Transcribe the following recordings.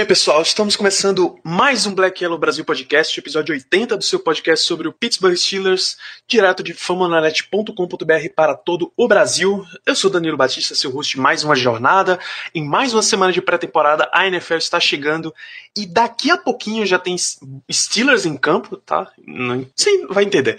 bem, pessoal, estamos começando mais um Black Yellow Brasil Podcast, episódio 80 do seu podcast sobre o Pittsburgh Steelers, direto de famonanet.com.br para todo o Brasil. Eu sou Danilo Batista, seu host de mais uma jornada. Em mais uma semana de pré-temporada, a NFL está chegando e daqui a pouquinho já tem Steelers em campo, tá? Não, sim, vai entender.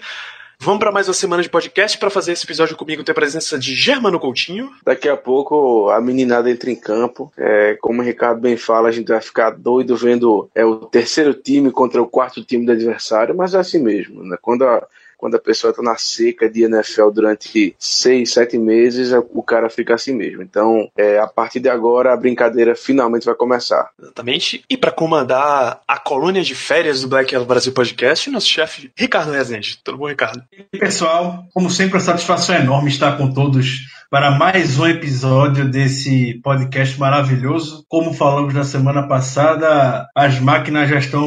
Vamos para mais uma semana de podcast para fazer esse episódio comigo ter a presença de Germano Coutinho. Daqui a pouco a meninada entra em campo. É, como o Ricardo bem fala, a gente vai ficar doido vendo é, o terceiro time contra o quarto time do adversário, mas é assim mesmo. Né? Quando a quando a pessoa está na seca de NFL durante seis, sete meses, o cara fica assim mesmo. Então, é, a partir de agora, a brincadeira finalmente vai começar. Exatamente. E para comandar a colônia de férias do Black Yellow Brasil Podcast, nosso chefe Ricardo Rezende. Tudo bom, Ricardo? E pessoal, como sempre, a satisfação é enorme estar com todos para mais um episódio desse podcast maravilhoso. Como falamos na semana passada, as máquinas já estão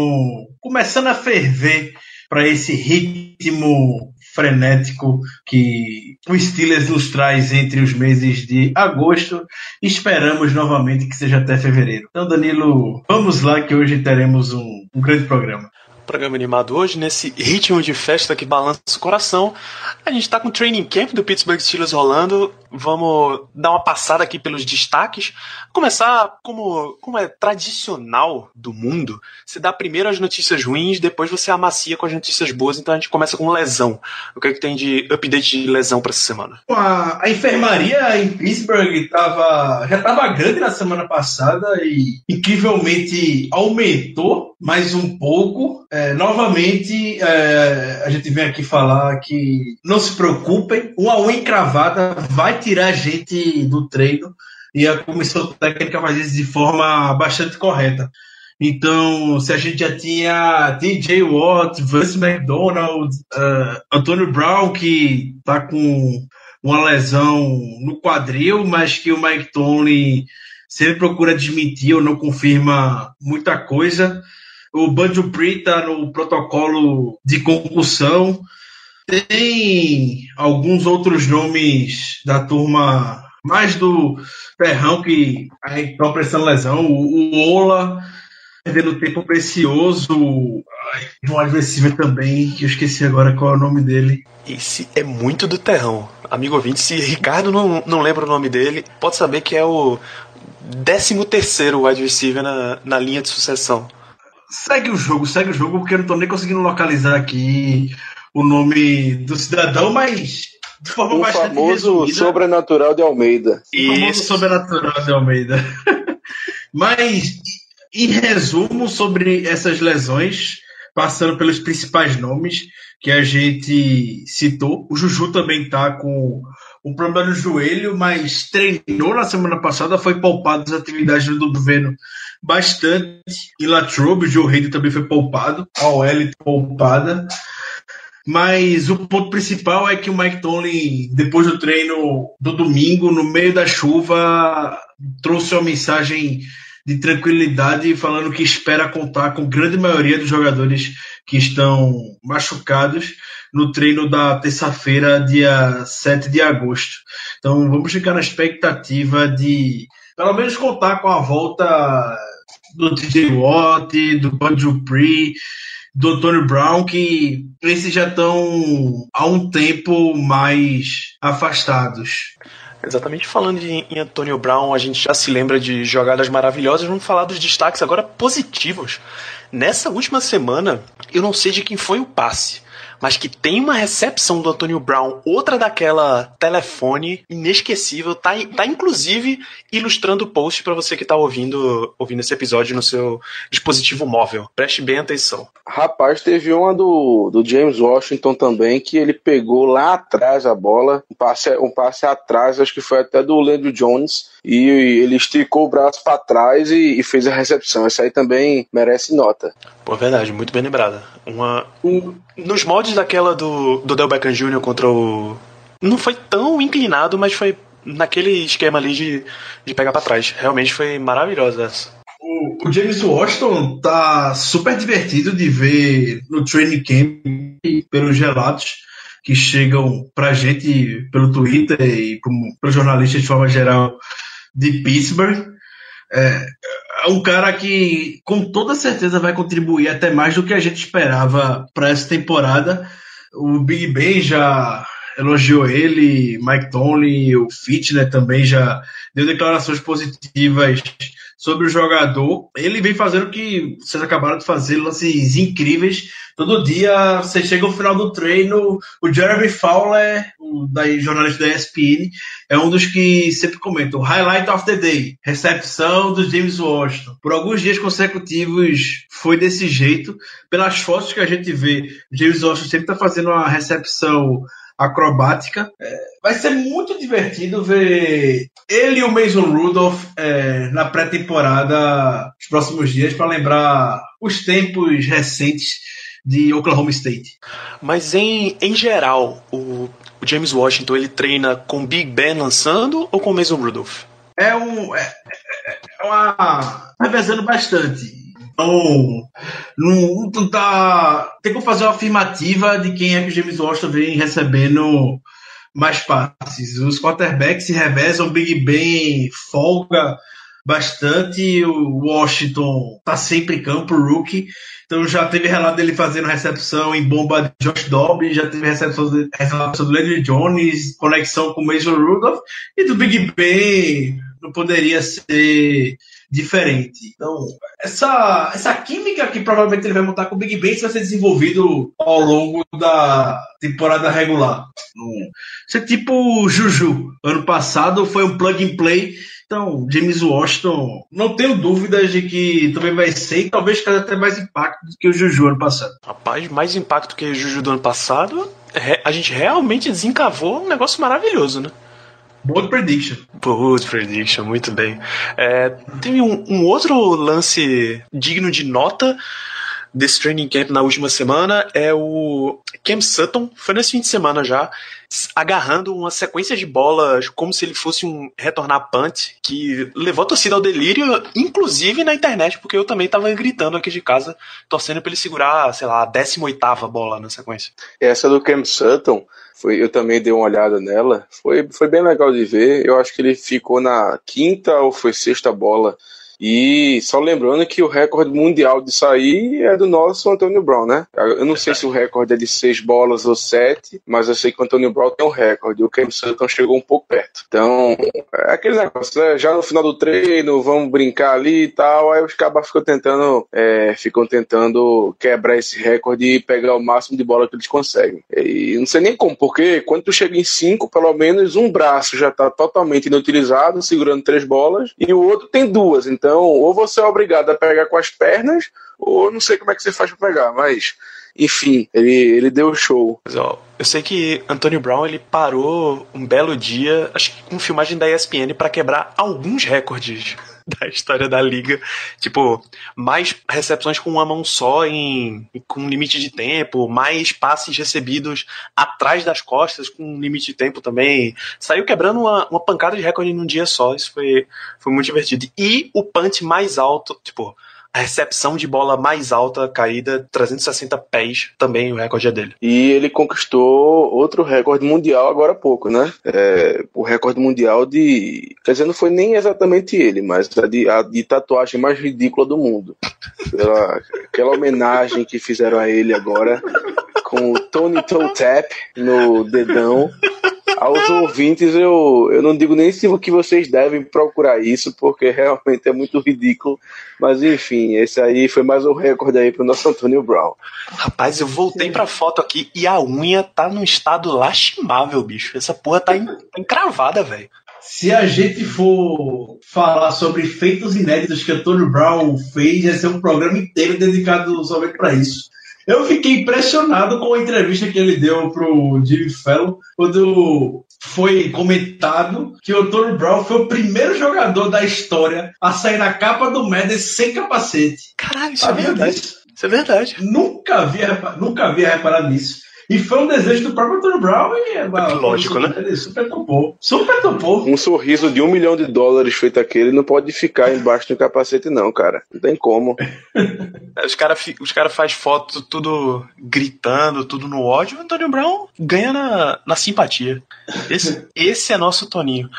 começando a ferver para esse ritmo frenético que o Steelers nos traz entre os meses de agosto. Esperamos novamente que seja até fevereiro. Então, Danilo, vamos lá que hoje teremos um, um grande programa programa animado hoje, nesse ritmo de festa que balança o coração. A gente tá com o training camp do Pittsburgh Steelers rolando. Vamos dar uma passada aqui pelos destaques. Começar como, como é tradicional do mundo, você dá primeiro as notícias ruins, depois você amacia com as notícias boas, então a gente começa com lesão. O que é que tem de update de lesão para essa semana? A, a enfermaria em Pittsburgh tava, já estava grande na semana passada e incrivelmente aumentou mais um pouco. É, novamente, é, a gente vem aqui falar que não se preocupem, uma unha encravada vai tirar a gente do treino e a comissão técnica faz isso de forma bastante correta. Então, se a gente já tinha TJ Watt, Vance McDonald, uh, Antônio Brown, que está com uma lesão no quadril, mas que o Mike Tony sempre procura desmentir ou não confirma muita coisa. O Banjo Pri está no protocolo de concussão. Tem alguns outros nomes da turma mais do Ferrão que a gente tá prestando lesão. O, Ola perdendo tempo precioso. Ai, um adversário também, que eu esqueci agora qual é o nome dele. Esse é muito do terrão. Amigo ouvinte, se Ricardo não, não lembra o nome dele, pode saber que é o 13 terceiro wide receiver na, na linha de sucessão. Segue o jogo, segue o jogo, porque eu não tô nem conseguindo localizar aqui o nome do cidadão, mas de forma o bastante famoso resumida. sobrenatural de Almeida. O famoso sobrenatural de Almeida. Mas, em resumo, sobre essas lesões, passando pelos principais nomes que a gente citou, o Juju também tá com um problema no joelho, mas treinou na semana passada, foi poupado das atividades do governo bastante. E Latrobe, o Joe Hayden também foi poupado, a OL poupada. Mas o ponto principal é que o Mike Tomlin, depois do treino do domingo, no meio da chuva, trouxe uma mensagem de tranquilidade, falando que espera contar com grande maioria dos jogadores que estão machucados no treino da terça-feira, dia 7 de agosto. Então vamos ficar na expectativa de pelo menos contar com a volta do TJ Watt, do Banjo Pri, do Tony Brown, que esses já estão há um tempo mais afastados. Exatamente falando de, em Antonio Brown, a gente já se lembra de jogadas maravilhosas. Vamos falar dos destaques agora positivos. Nessa última semana, eu não sei de quem foi o passe, mas que tem uma recepção do Antonio Brown, outra daquela telefone inesquecível, tá, tá inclusive ilustrando o post para você que tá ouvindo, ouvindo esse episódio no seu dispositivo móvel. Preste bem atenção. Rapaz, teve uma do, do James Washington também, que ele pegou lá atrás a bola, um passe, um passe atrás, acho que foi até do Leandro Jones, e ele esticou o braço para trás e, e, fez a recepção. Isso aí também merece nota. Pô, verdade, muito bem lembrada. Uma, um, nos moldes daquela do, do Del Beckham Jr. contra o. Não foi tão inclinado, mas foi naquele esquema ali de, de pegar para trás. Realmente foi maravilhosa essa. O, o, James Washington tá super divertido de ver no training camp pelos relatos que chegam pra gente pelo Twitter e como, pelos jornalistas de forma geral de Pittsburgh. É, é um cara que com toda certeza vai contribuir até mais do que a gente esperava para essa temporada. O Big Ben já elogiou ele, Mike Tomlin, o Fitner também já deu declarações positivas sobre o jogador. Ele vem fazendo o que vocês acabaram de fazer, lances incríveis. Todo dia você chega ao final do treino, o Jeremy Fowler, o da, jornalista da ESPN, é um dos que sempre comenta o highlight of the day, recepção do James Washington. Por alguns dias consecutivos foi desse jeito. Pelas fotos que a gente vê, o James Washington sempre está fazendo uma recepção acrobática. É, vai ser muito divertido ver ele e o Mason Rudolph é, na pré-temporada nos próximos dias para lembrar os tempos recentes de Oklahoma State. Mas em, em geral, o, o James Washington ele treina com Big Ben lançando ou com Mason Rudolph? É um. É, é, é uma. revezando bastante. Então, não, não tá. Tem que fazer uma afirmativa de quem é que o James Washington vem recebendo mais passes. Os quarterbacks se revezam, o Big Ben folga bastante, o Washington tá sempre em campo, o rookie. Então já teve relato dele fazendo recepção em bomba de Josh Dobbs, já teve recepção, de, recepção do Landry Jones, conexão com o Mason Rudolph, e do Big Ben não poderia ser diferente. Então, essa, essa química que provavelmente ele vai montar com o Big Ben vai ser desenvolvido ao longo da temporada regular. Isso é tipo Juju. Ano passado foi um plug and play. Então, James Washington, não tenho dúvidas de que também vai ser e talvez cause até mais impacto do que o Juju ano passado. Rapaz, mais impacto que o Juju do ano passado, a gente realmente desencavou um negócio maravilhoso, né? Bold prediction. Bold prediction, muito bem. É, teve um, um outro lance digno de nota desse training camp na última semana é o Cam Sutton, foi nesse fim de semana já, agarrando uma sequência de bolas como se ele fosse um retornar punt, que levou a torcida ao delírio, inclusive na internet, porque eu também tava gritando aqui de casa, torcendo pra ele segurar, sei lá, a 18 bola na sequência. Essa do Cam Sutton, foi, eu também dei uma olhada nela. Foi, foi bem legal de ver. Eu acho que ele ficou na quinta ou foi sexta bola e só lembrando que o recorde mundial de sair é do nosso Antônio Brown, né? Eu não sei se o recorde é de seis bolas ou sete, mas eu sei que o Antônio Brown tem um recorde. O Cam Sutton chegou um pouco perto. Então, é aquele negócio, né? Já no final do treino, vamos brincar ali e tal. Aí os cabas ficam tentando, é, ficam tentando quebrar esse recorde e pegar o máximo de bola que eles conseguem. E não sei nem como, porque quando tu chega em cinco, pelo menos um braço já está totalmente inutilizado, segurando três bolas, e o outro tem duas. Então, então, ou você é obrigado a pegar com as pernas, ou não sei como é que você faz para pegar, mas enfim, ele, ele deu show. Mas, ó, eu sei que Antonio Brown ele parou um belo dia, acho que com filmagem da ESPN para quebrar alguns recordes da história da liga. Tipo, mais recepções com uma mão só em com limite de tempo, mais passes recebidos atrás das costas com limite de tempo também. Saiu quebrando uma, uma pancada de recorde num dia só. Isso foi, foi muito divertido. E o punch mais alto, tipo, a recepção de bola mais alta caída, 360 pés, também o recorde é dele. E ele conquistou outro recorde mundial agora há pouco, né? É, o recorde mundial de. Quer dizer, não foi nem exatamente ele, mas a de, a de tatuagem mais ridícula do mundo. Pela, aquela homenagem que fizeram a ele agora com o Tony Toe Tap no dedão aos ouvintes, eu, eu não digo nem se que vocês devem procurar isso, porque realmente é muito ridículo. Mas enfim, esse aí foi mais um recorde aí pro nosso Antônio Brown. Rapaz, eu voltei pra foto aqui e a unha tá num estado lastimável, bicho. Essa porra tá encravada, velho. Se a gente for falar sobre feitos inéditos que Antônio Brown fez, vai ser um programa inteiro dedicado somente para isso. Eu fiquei impressionado com a entrevista que ele deu pro Jimmy Fallon, quando foi comentado que o Tony Brown foi o primeiro jogador da história a sair na capa do Madden sem capacete. Caralho, isso é verdade. Isso é verdade. Nunca havia, nunca havia reparado nisso. E foi um desejo do próprio Tony Brown e é, lógico, né? Ele super topou. Super topou. Um sorriso de um milhão de dólares feito aquele não pode ficar embaixo do capacete, não, cara. Não tem como. os caras os cara faz foto tudo gritando, tudo no ódio. O Antônio Brown ganha na, na simpatia. Esse, esse é nosso Toninho.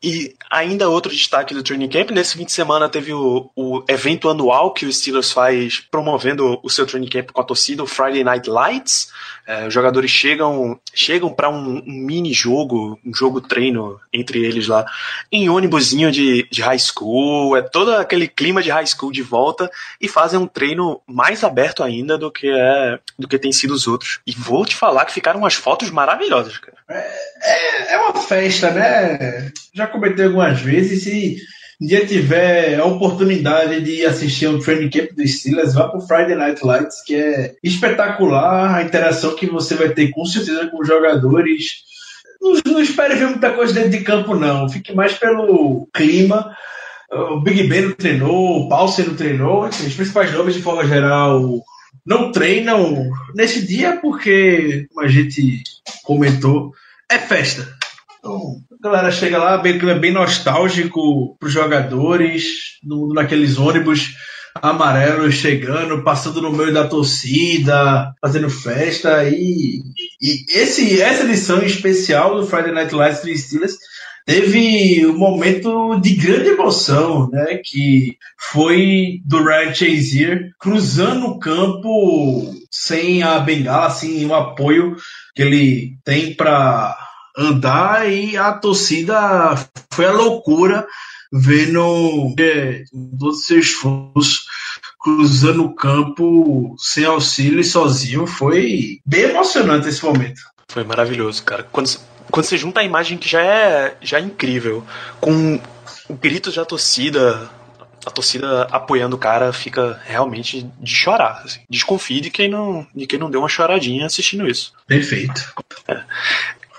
E ainda outro destaque do Training Camp, nesse fim de semana teve o, o evento anual que o Steelers faz promovendo o seu Training Camp com a torcida, o Friday Night Lights. É, os jogadores chegam chegam para um, um, mini jogo, um jogo treino entre eles lá, em ônibusinho de, de high school, é todo aquele clima de high school de volta e fazem um treino mais aberto ainda do que é do que tem sido os outros. E vou te falar que ficaram umas fotos maravilhosas, cara. É, é, uma festa, né? Já comentei algumas vezes. Se um dia tiver a oportunidade de assistir um training camp do Steelers, vá para Friday Night Lights, que é espetacular a interação que você vai ter com certeza com os jogadores. Não, não espere ver muita coisa dentro de campo, não. Fique mais pelo clima. O Big Ben não treinou, o Paulsen não treinou, os principais nomes de forma geral não treinam nesse dia porque, como a gente comentou, é festa. Então, a galera chega lá, bem, bem nostálgico para os jogadores, no, naqueles ônibus amarelos chegando, passando no meio da torcida, fazendo festa. E, e esse, essa edição especial do Friday Night Lights do Steelers teve um momento de grande emoção, né? Que foi do Ryan Chazier cruzando o campo sem a bengala, sem o apoio que ele tem para andar e a torcida foi a loucura vendo é, todos os seus esforços cruzando o campo sem auxílio e sozinho. Foi bem emocionante esse momento. Foi maravilhoso, cara. Quando quando você junta a imagem que já é, já é incrível, com gritos da torcida, a torcida apoiando o cara fica realmente de chorar. Assim. Desconfie de quem, não, de quem não deu uma choradinha assistindo isso. Perfeito. É.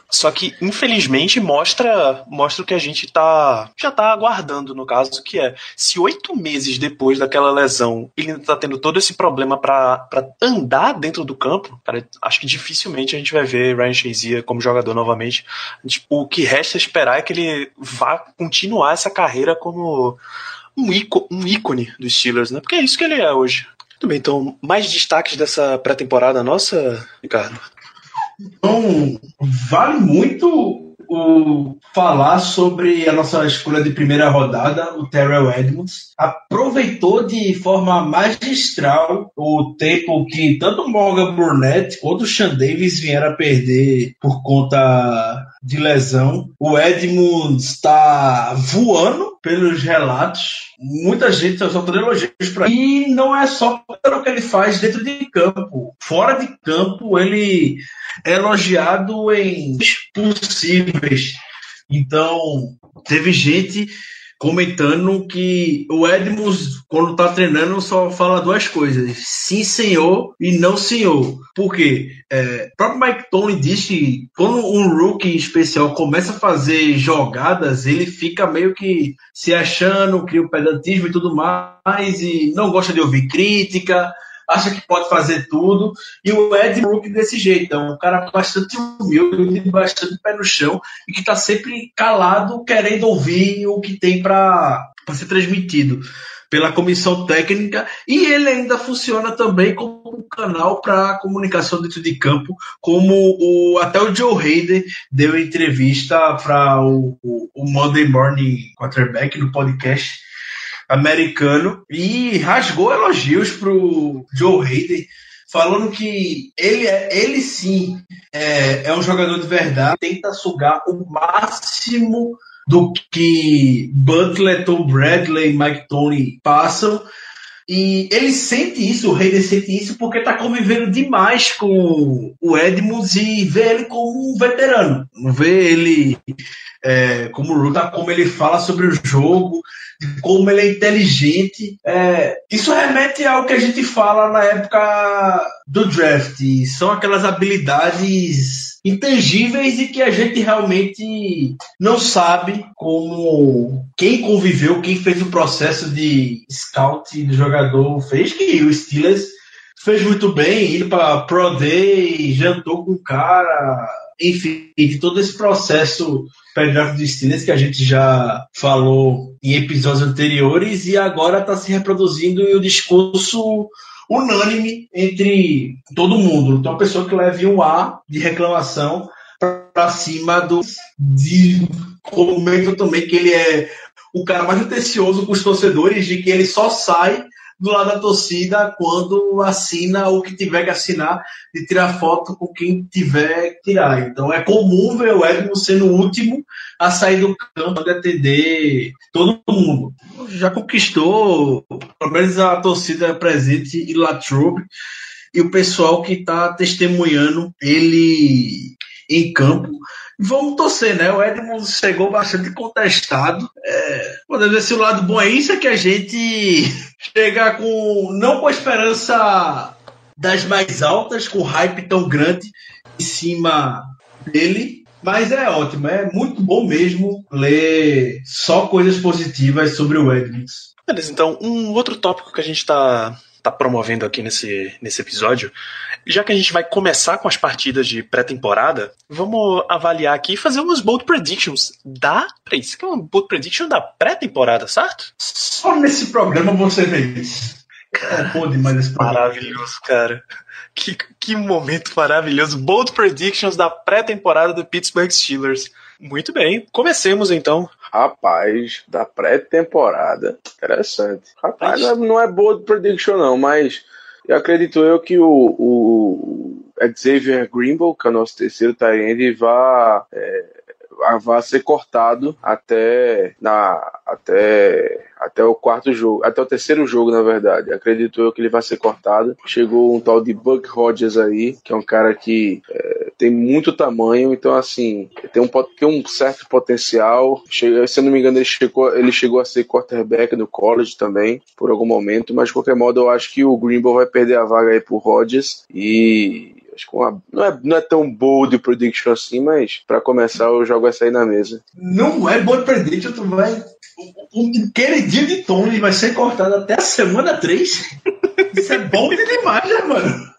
Só que, infelizmente, mostra mostra o que a gente tá, já tá aguardando, no caso, que é se oito meses depois daquela lesão ele ainda tá tendo todo esse problema para andar dentro do campo, cara, acho que dificilmente a gente vai ver Ryan Shazier como jogador novamente. O que resta esperar é que ele vá continuar essa carreira como um, ícone, um ícone dos Steelers, né? Porque é isso que ele é hoje. Muito bem, então, mais destaques dessa pré-temporada nossa, Ricardo? Então, vale muito o falar sobre a nossa escolha de primeira rodada, o Terrell Edmonds. Aproveitou de forma magistral o tempo que tanto o Morgan Burnett quanto o Sean Davis vieram a perder por conta de lesão. O Edmonds está voando pelos relatos. Muita gente está soltando elogios para E não é só pelo que ele faz dentro de campo. Fora de campo, ele é elogiado em possíveis. Então, teve gente comentando que o Edmonds, quando tá treinando, só fala duas coisas: sim, senhor e não, senhor. Por quê? É, o próprio Mike Tony disse que quando um rookie especial começa a fazer jogadas, ele fica meio que se achando, cria o pedantismo e tudo mais, e não gosta de ouvir crítica acha que pode fazer tudo. E o Ed Brook desse jeito, é um cara bastante humilde, bastante pé no chão e que está sempre calado, querendo ouvir o que tem para ser transmitido pela comissão técnica e ele ainda funciona também como um canal para comunicação dentro de campo, como o, até o Joe Hayden deu entrevista para o, o, o Monday Morning Quarterback no podcast americano e rasgou elogios pro Joe Hayden, falando que ele, é, ele sim é, é um jogador de verdade, tenta sugar o máximo do que Butler, Tom Bradley, Mike Tony passam. E ele sente isso, o Hayden sente isso, porque está convivendo demais com o Edmonds e vê ele como um veterano. Vê ele é, como luta, como ele fala sobre o jogo, como ele é inteligente. É, isso remete ao que a gente fala na época do draft. São aquelas habilidades intangíveis e que a gente realmente não sabe como quem conviveu, quem fez o processo de scout do jogador fez, que o Steelers fez muito bem, indo para Pro Day, jantou com o cara, enfim, de todo esse processo pré-draft do Steelers que a gente já falou em episódios anteriores e agora está se reproduzindo em um discurso unânime entre todo mundo. Então, a pessoa que leve um A de reclamação para cima do. De, comento também que ele é o cara mais atencioso com os torcedores, de que ele só sai do lado da torcida quando assina o que tiver que assinar e tirar foto com quem tiver que tirar. Então é comum ver o Edmo sendo o último a sair do campo de atender todo mundo. Já conquistou, pelo menos a torcida presente e Latrobe e o pessoal que está testemunhando ele em campo. Vamos torcer, né? O Edmund chegou bastante contestado. É, podemos ver se o lado bom é isso, é que a gente chega com não com a esperança das mais altas, com hype tão grande em cima dele, mas é ótimo, é muito bom mesmo ler só coisas positivas sobre o Edmonds. Beleza, então um outro tópico que a gente está tá promovendo aqui nesse, nesse episódio, já que a gente vai começar com as partidas de pré-temporada, vamos avaliar aqui e fazer umas bold predictions da. Peraí, isso aqui é uma bold prediction da pré-temporada, certo? Só nesse programa você vê isso. É bom demais esse programa. Maravilhoso, cara. Que, que momento maravilhoso. Bold predictions da pré-temporada do Pittsburgh Steelers. Muito bem, comecemos então. Rapaz, da pré-temporada. Interessante. Rapaz, não é, não é bold prediction, não, mas eu acredito eu que o, o Xavier Greenbow, que é o nosso terceiro tight vai, é, vai ser cortado até, na, até até o quarto jogo, até o terceiro jogo, na verdade. Acredito eu que ele vai ser cortado. Chegou um tal de Buck Rogers aí, que é um cara que é, tem muito tamanho, então assim, tem um, tem um certo potencial. Chega, se eu não me engano, ele chegou, ele chegou a ser quarterback no college também, por algum momento, mas de qualquer modo eu acho que o Greenbow vai perder a vaga aí pro Rodgers e uma, não, é, não é tão bold prediction assim, mas para começar eu jogo essa aí na mesa. Não é bold prediction, tu vai o queridinho de Tony vai ser cortado até a semana 3. Isso é bom demais, né, mano?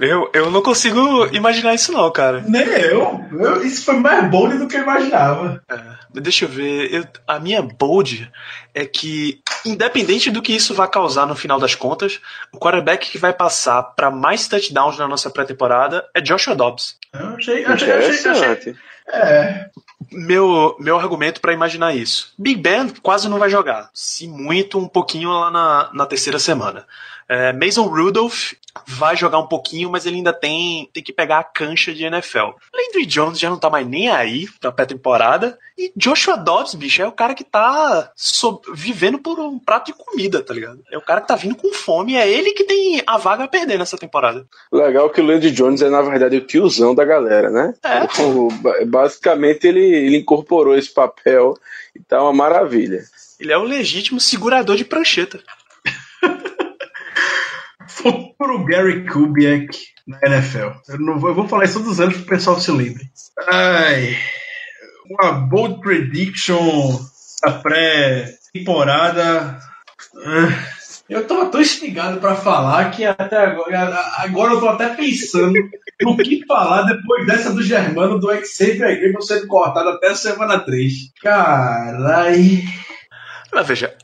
Eu, eu não consigo imaginar isso não, cara. Nem eu. eu isso foi mais bold do que eu imaginava. É, deixa eu ver. Eu, a minha bold é que, independente do que isso vai causar no final das contas, o quarterback que vai passar para mais touchdowns na nossa pré-temporada é Joshua Dobbs. Eu achei, achei, achei, achei, é. Meu, meu argumento para imaginar isso. Big Ben quase não vai jogar. Se muito, um pouquinho lá na, na terceira semana. É, Mason Rudolph vai jogar um pouquinho, mas ele ainda tem, tem que pegar a cancha de NFL. Landry Jones já não tá mais nem aí pra pré-temporada. E Joshua Dobbs, bicho, é o cara que tá so, vivendo por um prato de comida, tá ligado? É o cara que tá vindo com fome. É ele que tem a vaga a perder nessa temporada. Legal que o Landry Jones é, na verdade, o tiozão da galera, né? É. basicamente, ele, ele incorporou esse papel e tá uma maravilha. Ele é o legítimo segurador de prancheta. Futuro Gary Kubiak na NFL. Eu, não vou, eu vou falar isso todos os anos para o pessoal se lembre. Ai, uma bold prediction da pré-temporada. Ah, eu tô, tô instigado para falar que até agora, agora eu tô até pensando no que falar depois dessa do Germano do Xavier Graham sendo cortado até a semana 3. Caralho. Mas veja,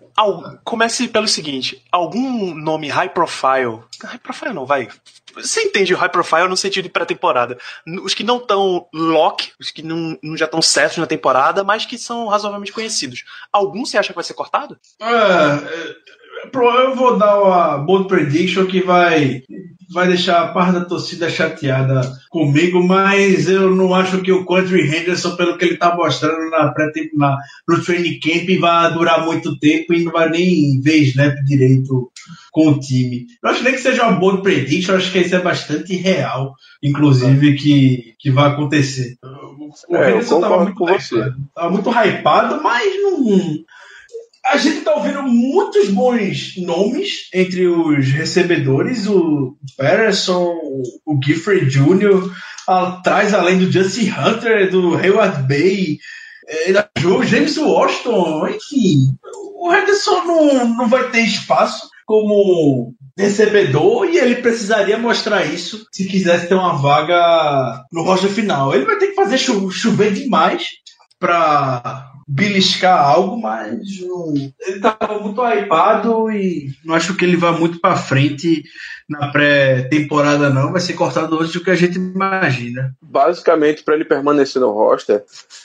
comece pelo seguinte: algum nome high profile. High profile não, vai. Você entende o high profile no sentido de pré-temporada. Os que não estão lock, os que não, não já estão certos na temporada, mas que são razoavelmente conhecidos. Algum você acha que vai ser cortado? É, eu vou dar uma bold prediction que vai vai deixar a parte da torcida chateada comigo, mas eu não acho que o Country Henderson, pelo que ele está mostrando na, na, no training camp, vai durar muito tempo e não vai nem ver snap direito com o time. Eu acho nem que seja uma boa prediction, eu acho que isso é bastante real, inclusive, que, que vai acontecer. O é, Henderson estava muito, muito hypado, mas não a gente tá ouvindo muitos bons nomes entre os recebedores, o Patterson, o Gifford Jr., atrás, além do Justin Hunter, do Hayward Bay, o James Washington, enfim. O Henderson não, não vai ter espaço como recebedor e ele precisaria mostrar isso se quisesse ter uma vaga no roster final. Ele vai ter que fazer chover demais para beliscar algo, mas ele tá muito hypado e não acho que ele vá muito para frente na pré-temporada não, vai ser cortado antes do que a gente imagina. Basicamente, para ele permanecer no roster,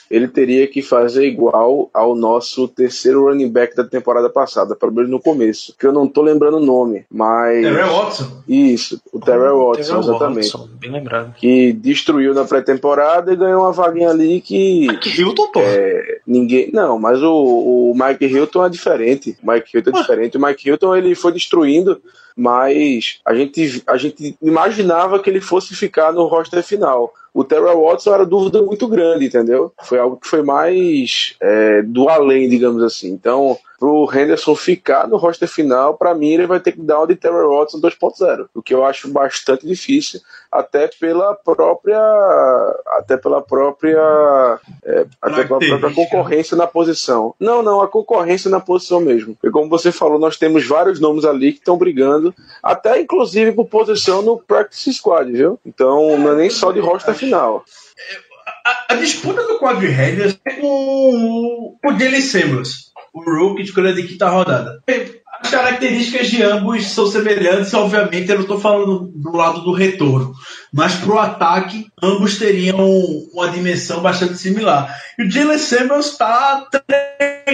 ele teria que fazer igual ao nosso terceiro running back da temporada passada, pelo menos no começo, que eu não tô lembrando o nome, mas... Terrell Watson? Isso, o Terrell oh, Watson, Terrell exatamente. Watson, bem lembrado. Que destruiu na pré-temporada e ganhou uma vaguinha ali que... Mike Hilton, pô. É, ninguém... Não, mas o, o Mike Hilton é diferente. O Mike Hilton é diferente. O Mike Hilton, ele foi destruindo mas a gente, a gente imaginava que ele fosse ficar no roster final. O Terrell Watson era dúvida muito grande, entendeu? Foi algo que foi mais é, do além, digamos assim. Então, pro Henderson ficar no roster final, para mim ele vai ter que dar o de Terrell Watson 2.0, o que eu acho bastante difícil, até pela própria até pela própria é, até pela própria concorrência na posição. Não, não, a concorrência na posição mesmo. Porque como você falou, nós temos vários nomes ali que estão brigando, até inclusive por posição no practice squad, viu? Então, não é nem só de roster final. A, a disputa do quadro Henderson é com o Dylan Samuels o rookie de escolha de quinta rodada. As características de ambos são semelhantes, obviamente eu não estou falando do lado do retorno, mas para o ataque, ambos teriam uma dimensão bastante similar. E o Jalen Samuels está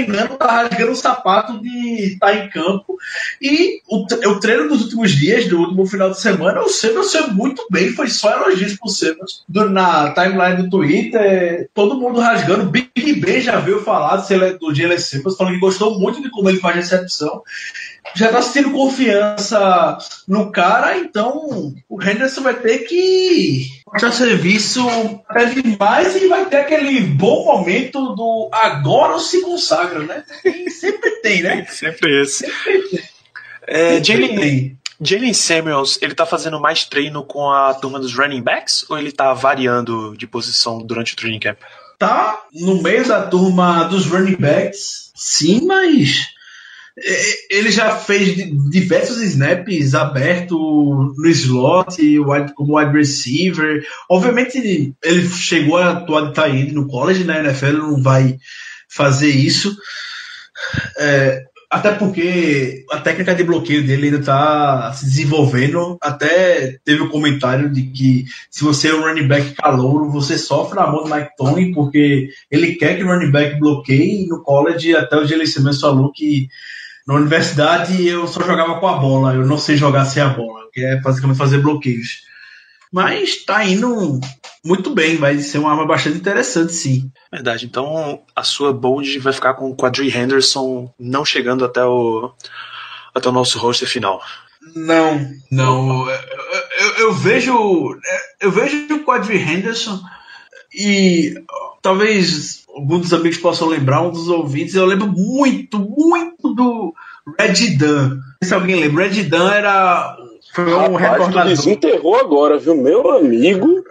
treinando, está rasgando o sapato de estar tá em campo. E o, o treino dos últimos dias, do último final de semana, o Samuels foi muito bem, foi só elogios para o Samuels. Na timeline do Twitter, todo mundo rasgando. Big Ben já veio falar do Samuels, falando que gostou muito de como ele faz recepção já tá sentindo confiança no cara, então o Henderson vai ter que mostrar serviço até demais e vai ter aquele bom momento do agora ou se consagra, né? sempre tem, né? sempre esse. Sempre É, Jalen, Jalen Samuels, ele tá fazendo mais treino com a turma dos running backs ou ele tá variando de posição durante o training camp? Tá no meio da turma dos running backs, sim, mas ele já fez diversos snaps aberto no slot, como wide receiver. Obviamente, ele chegou a atuar de tight no college, na né? NFL não vai fazer isso. É, até porque a técnica de bloqueio dele ainda está se desenvolvendo. Até teve o um comentário de que se você é um running back calouro, você sofre na mão do Mike Tony, porque ele quer que o running back bloqueie. No college, até o Simmons falou que na universidade eu só jogava com a bola, eu não sei jogar sem a bola, que é basicamente fazer bloqueios. Mas tá indo muito bem, vai ser uma arma bastante interessante, sim. Verdade, então a sua bold vai ficar com o Quadri Henderson não chegando até o, até o nosso roster final. Não, não. Eu, eu, eu vejo. Eu vejo o Quadri Henderson e talvez alguns dos amigos possam lembrar, um dos ouvintes, eu lembro muito, muito do Red Dan. Se alguém lembra, Red Dan era foi um retornador. desenterrou agora, viu? Meu amigo.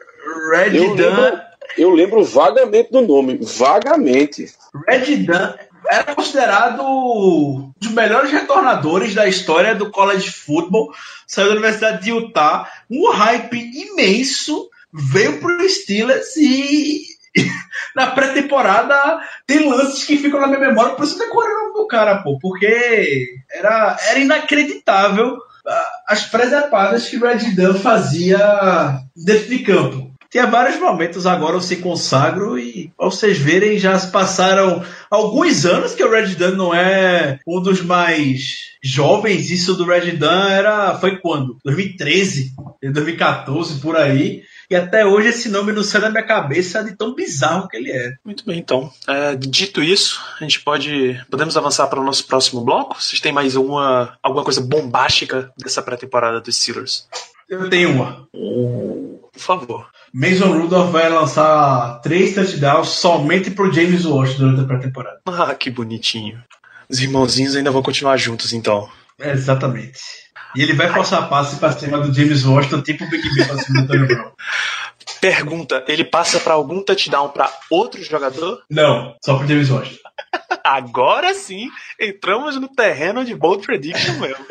Red eu Dan. Lembro, eu lembro vagamente do nome, vagamente. Red Dan era considerado um dos melhores retornadores da história do college football. Saiu da Universidade de Utah, um hype imenso, veio para o Steelers e na pré-temporada tem lances que ficam na minha memória, por isso decorei o cara, pô, porque era, era inacreditável as presepadas que o Red fazia dentro de campo. Tinha vários momentos agora eu se consagro e, pra vocês verem, já se passaram alguns anos que o Red não é um dos mais jovens. Isso do Red era, foi quando? 2013, 2014, por aí. E até hoje esse nome não sai da minha cabeça de tão bizarro que ele é. Muito bem, então. É, dito isso, a gente pode. Podemos avançar para o nosso próximo bloco? Vocês têm mais uma, alguma coisa bombástica dessa pré-temporada dos Steelers? Eu tenho uma. por favor. Mason Rudolph vai lançar três touchdowns somente pro James Walsh durante a pré-temporada. Ah, que bonitinho. Os irmãozinhos ainda vão continuar juntos, então. É, exatamente. E ele vai forçar passe pra cima do James Washington, tipo o Big Ben pra cima do Antônio Brown. Pergunta: ele passa para algum touchdown para outro jogador? Não, só pro James Washington. Agora sim, entramos no terreno de bold prediction mesmo.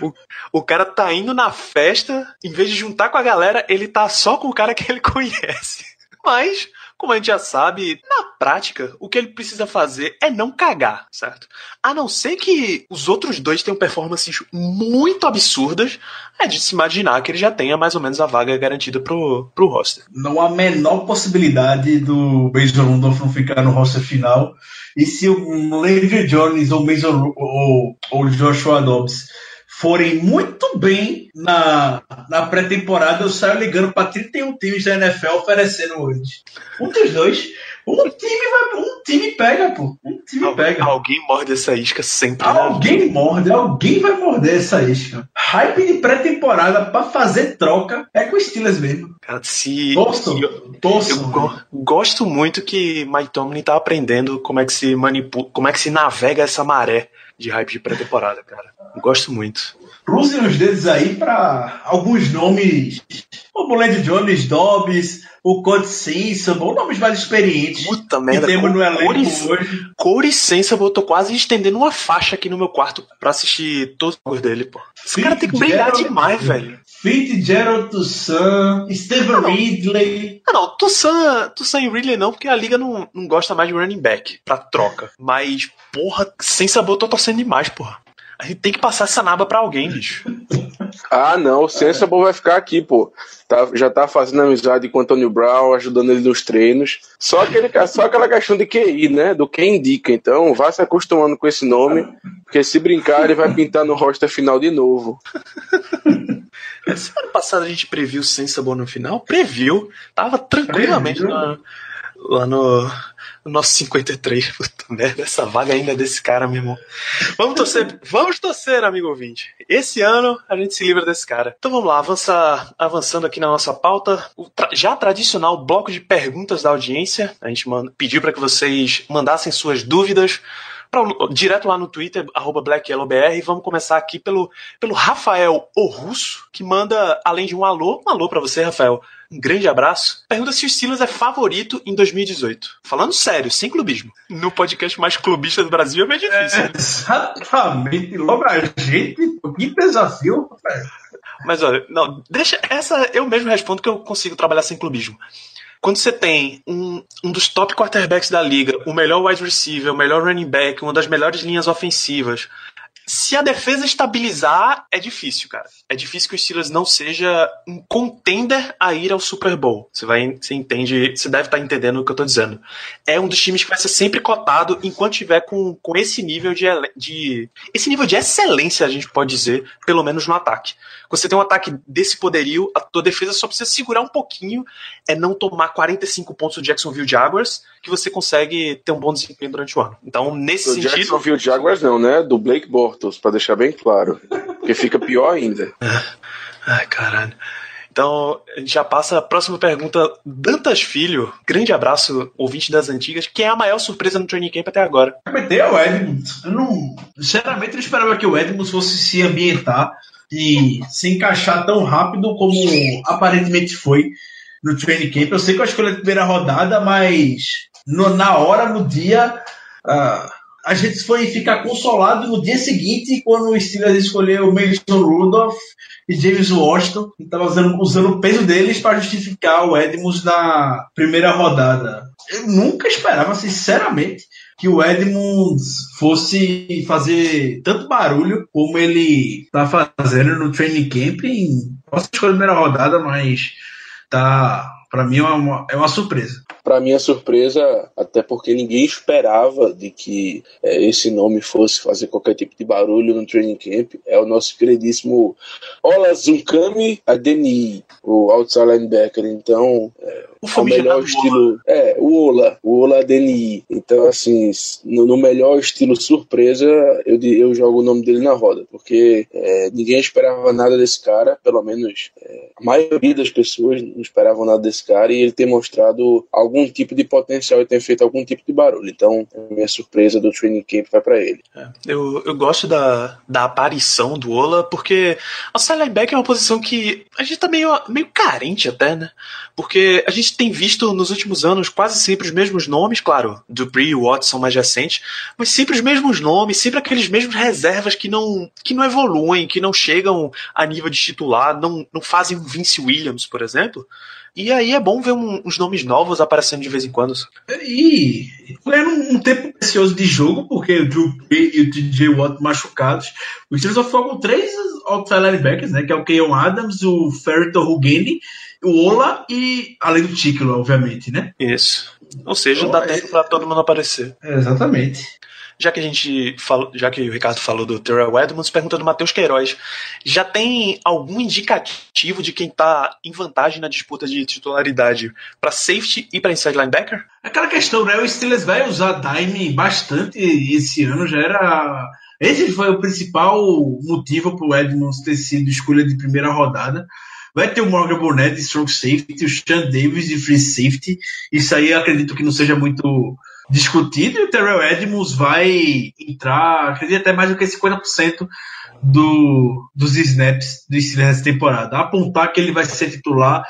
O, o cara tá indo na festa, em vez de juntar com a galera, ele tá só com o cara que ele conhece. Mas, como a gente já sabe, na prática, o que ele precisa fazer é não cagar, certo? A não ser que os outros dois tenham performances muito absurdas, é de se imaginar que ele já tenha mais ou menos a vaga garantida pro, pro roster. Não há a menor possibilidade do Mason Rudolph não ficar no roster final. E se o Landry Jones ou Mason ou, ou Joshua Dobbs forem muito bem na, na pré-temporada, eu saio ligando para 31 times da NFL oferecendo hoje. Um dos dois. Um time vai. Um time pega, pô. Um time Al- pega. Alguém morde essa isca sempre. né? Alguém morde, alguém vai morder essa isca. Hype de pré-temporada pra fazer troca é com Steelers mesmo. Cara, se. Torçam, se eu, eu go- gosto muito que Mike Tomlin tá aprendendo como é que se manipula, como é que se navega essa maré de hype de pré-temporada, cara. Gosto muito. Cruzem os dedos aí pra alguns nomes, como o Landry Jones, Dobbs, o Cody Sensible, nomes mais experientes Puta que merda. temos no elenco hoje. Corey Sensible, eu tô quase estendendo uma faixa aqui no meu quarto pra assistir todos os jogos dele, pô. Esse cara tem que brilhar demais, velho. Fitzgerald Toussaint, Steven Não. Ridley. Ah, não, Tussan, Tussan e Ridley não, porque a liga não, não gosta mais de running back pra troca. Mas, porra, sem sabor, eu tô torcendo demais, porra. Tem que passar essa naba pra alguém, bicho. Ah, não, o Sensible vai ficar aqui, pô. Tá, já tá fazendo amizade com o Antônio Brown, ajudando ele nos treinos. Só, aquele, só aquela questão de QI, né? Do quem indica. Então, vá se acostumando com esse nome, porque se brincar, ele vai pintar no roster final de novo. Semana passada a gente previu o Sensible no final? Previu. Tava tranquilamente Previu. na- lá no, no nosso 53. Puta merda, essa vaga ainda é desse cara, meu irmão. Vamos torcer, vamos torcer, amigo ouvinte. Esse ano a gente se livra desse cara. Então vamos lá, avançar, avançando aqui na nossa pauta. O tra- já tradicional bloco de perguntas da audiência. A gente pediu para que vocês mandassem suas dúvidas. Pra- direto lá no Twitter, arroba BlackYellowBR. Vamos começar aqui pelo, pelo Rafael O Russo, que manda, além de um alô, um alô pra você, Rafael. Um grande abraço. Pergunta se o Steelers é favorito em 2018. Falando sério, sem clubismo. No podcast mais clubista do Brasil é meio difícil. né? Exatamente, logo a gente. Que desafio, rapaz. Mas olha, não, deixa. Essa eu mesmo respondo que eu consigo trabalhar sem clubismo. Quando você tem um, um dos top quarterbacks da liga, o melhor wide receiver, o melhor running back, uma das melhores linhas ofensivas, se a defesa estabilizar, é difícil, cara. É difícil que o Steelers não seja um contender a ir ao Super Bowl. Você vai, você entende, você deve estar entendendo o que eu tô dizendo. É um dos times que vai ser sempre cotado enquanto tiver com, com esse nível de, de esse nível de excelência, a gente pode dizer, pelo menos no ataque. Você tem um ataque desse poderio, a tua defesa só precisa segurar um pouquinho, é não tomar 45 pontos do Jacksonville Jaguars, que você consegue ter um bom desempenho durante o ano. Então, nesse Do sentido, Jacksonville Jaguars não, né? Do Blake Bortles, pra deixar bem claro. Porque fica pior ainda. Ai, caralho. Então, a gente já passa a próxima pergunta. Dantas Filho, grande abraço, ouvinte das antigas. Quem é a maior surpresa no training camp até agora? Meter o Edmunds. Eu não. Sinceramente, eu esperava que o Edmunds fosse se ambientar e se encaixar tão rápido como aparentemente foi no training camp. Eu sei que eu escolhi a primeira rodada, mas no- na hora, no dia, ah, a gente foi ficar consolado no dia seguinte quando o Steelers escolheu Mason Rudolph e James Washington, que estava usando, usando o peso deles para justificar o Edmunds na primeira rodada. Eu nunca esperava, sinceramente, que o Edmunds fosse fazer tanto barulho como ele tá fazendo no training camp. Em, posso escolher primeira rodada, mas tá. Pra mim é uma, é uma surpresa. Pra minha surpresa, até porque ninguém esperava de que é, esse nome fosse fazer qualquer tipo de barulho no training camp, é o nosso queridíssimo Ola Zunkami Adeni, o outside linebacker. Então, O é o famigerado melhor estilo. É, o Ola, o Ola Adeni. Então, assim, no, no melhor estilo surpresa, eu, eu jogo o nome dele na roda, porque é, ninguém esperava nada desse cara, pelo menos é, a maioria das pessoas não esperavam nada desse cara, e ele tem mostrado algo algum tipo de potencial e tem feito algum tipo de barulho. Então, a minha surpresa do training camp vai para ele. É, eu, eu gosto da, da aparição do Ola, porque a linebacker é uma posição que a gente tá meio, meio carente até, né? Porque a gente tem visto nos últimos anos quase sempre os mesmos nomes, claro, Dupree e Watson mais recentes, mas sempre os mesmos nomes, sempre aqueles mesmos reservas que não, que não evoluem, que não chegam a nível de titular, não, não fazem um Vince Williams, por exemplo. E aí é bom ver um, uns nomes novos aparecendo de vez em quando. E foi um, um tempo precioso de jogo, porque o Drew e o TJ Watt machucados. Os Steelers só foram três outside linebackers, né? Que é o Keon Adams, o Ferreto Hugeni, o Ola e além do Tickle, obviamente, né? Isso. Ou seja, dá tempo para todo mundo aparecer. Exatamente já que a gente falou, já que o Ricardo falou do Terrell Edmonds, pergunta do Matheus Queiroz. Já tem algum indicativo de quem está em vantagem na disputa de titularidade para safety e para inside linebacker? Aquela questão, né? O Steelers vai usar dime bastante esse ano, já era. Esse foi o principal motivo para o Edmonds ter sido escolha de primeira rodada. Vai ter o Morgan Burnett de strong safety, o Sean Davis de free safety. Isso aí acredito que não seja muito discutido e o Terrell Edmonds vai entrar, acredito até mais do que 50% do, dos snaps do Steelers nessa temporada. Apontar que ele vai ser titular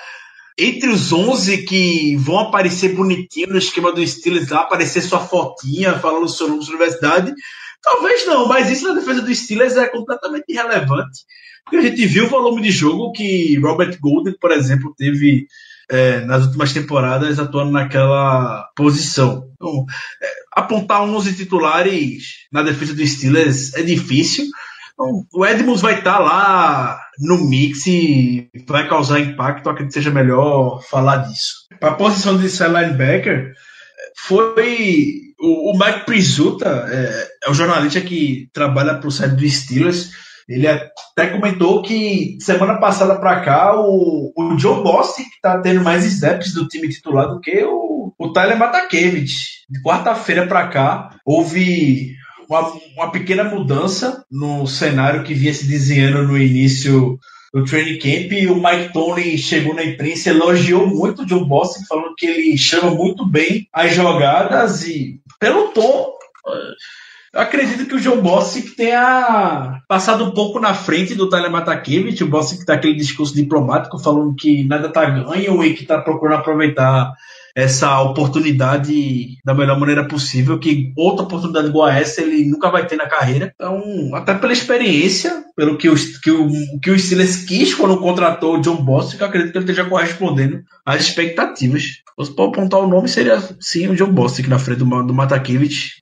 entre os 11 que vão aparecer bonitinho no esquema do Steelers lá, aparecer sua fotinha falando sobre seu nome sua universidade, talvez não, mas isso na defesa do Steelers é completamente irrelevante. Porque a gente viu o volume de jogo que Robert Golden, por exemplo, teve é, nas últimas temporadas atuando naquela posição. Então, é, apontar 11 titulares na defesa do Steelers é difícil. Então, o Edmonds vai estar tá lá no mix e vai causar impacto. Acredito que seja melhor falar disso. Para a posição de inside linebacker, foi o, o Mike Prizuta, é, é o jornalista que trabalha para o site do Steelers ele até comentou que semana passada para cá o, o John Bostic está tendo mais snaps do time titular do que o, o Tyler Matakevich. De quarta-feira para cá houve uma, uma pequena mudança no cenário que vinha se desenhando no início do training camp e o Mike Tony chegou na imprensa elogiou muito o John Bostic, falando que ele chama muito bem as jogadas e pelo tom eu acredito que o Joe Bossick tenha passado um pouco na frente do Tyler Matakevich. O Bossick tá aquele discurso diplomático falando que nada tá ganho e que tá procurando aproveitar essa oportunidade da melhor maneira possível, que outra oportunidade igual a essa ele nunca vai ter na carreira. Então, até pela experiência, pelo que, os, que, o, que o Steelers quis quando contratou o John Bostic, eu acredito que ele esteja correspondendo às expectativas. For apontar o nome, seria sim o John Bostic na frente do, do Matakevich.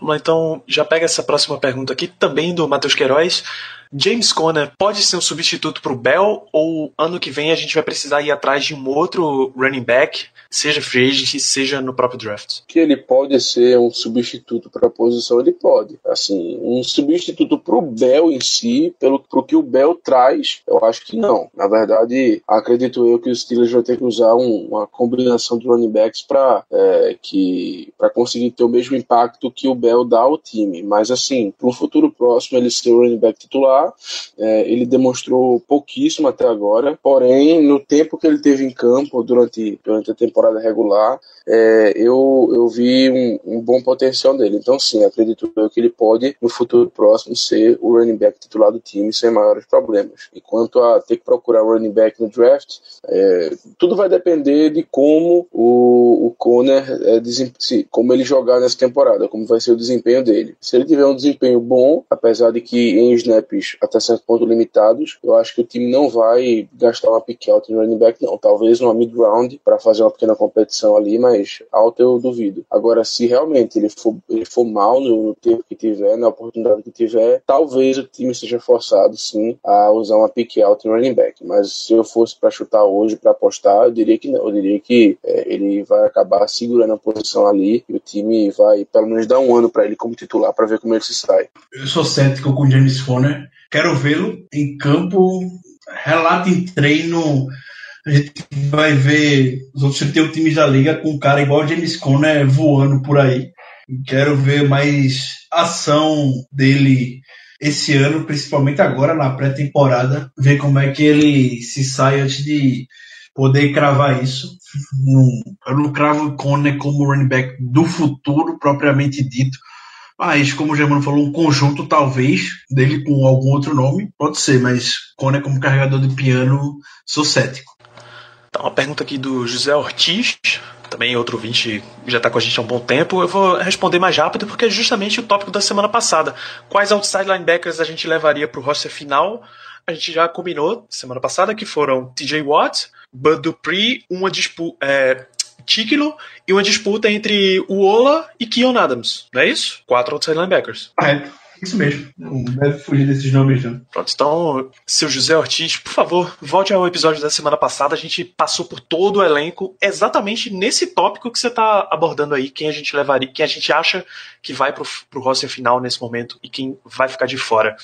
Vamos lá, então já pega essa próxima pergunta aqui, também do Matheus Queiroz. James Conner pode ser um substituto para o Bell ou ano que vem a gente vai precisar ir atrás de um outro running back, seja free agent, seja no próprio draft? Que ele pode ser um substituto para a posição, ele pode. Assim, um substituto para o Bell em si, pelo pro que o Bell traz, eu acho que não. Na verdade, acredito eu que os Steelers vão ter que usar um, uma combinação de running backs para é, que para conseguir ter o mesmo impacto que o Bell dá ao time. Mas assim, para um futuro próximo ele ser o running back titular é, ele demonstrou pouquíssimo até agora, porém, no tempo que ele teve em campo durante, durante a temporada regular, é, eu, eu vi um, um, bom potencial dele. Então, sim, acredito eu que ele pode, no futuro próximo, ser o running back titular do time sem maiores problemas. E quanto a ter que procurar running back no draft, é, tudo vai depender de como o, o Conner, é, como ele jogar nessa temporada, como vai ser o desempenho dele. Se ele tiver um desempenho bom, apesar de que em snaps até certo ponto limitados, eu acho que o time não vai gastar uma pick out no running back, não. Talvez uma mid round para fazer uma pequena competição ali, mas alto eu duvido. Agora, se realmente ele for, ele for mal no, no tempo que tiver, na oportunidade que tiver, talvez o time seja forçado sim a usar uma pick out em running back. Mas se eu fosse para chutar hoje, para apostar, eu diria que não. Eu diria que é, ele vai acabar segurando a posição ali e o time vai pelo menos dar um ano para ele como titular para ver como ele se sai. Eu sou cético com o James Conner. Quero vê-lo em campo, relato em treino a gente vai ver os outros 31 times da liga com um cara igual o James Conner voando por aí. Quero ver mais ação dele esse ano, principalmente agora na pré-temporada, ver como é que ele se sai antes de poder cravar isso. eu não cravo o Conner como running back do futuro, propriamente dito. Mas, como o Germano falou, um conjunto talvez dele com algum outro nome, pode ser, mas Conner como carregador de piano, sou cético. Tá uma pergunta aqui do José Ortiz, também outro ouvinte já está com a gente há um bom tempo. Eu vou responder mais rápido porque é justamente o tópico da semana passada. Quais outside linebackers a gente levaria para o roster final? A gente já combinou semana passada que foram TJ Watt, Bud Dupree, uma disputa. É, Tikilo e uma disputa entre o Ola e Keon Adams, não é isso? Quatro outside linebackers. É. Isso mesmo. Não deve fugir desses nomes, não. Pronto, então, seu José Ortiz, por favor, volte ao episódio da semana passada. A gente passou por todo o elenco exatamente nesse tópico que você está abordando aí. Quem a gente levaria, quem a gente acha que vai pro, pro roster final nesse momento e quem vai ficar de fora.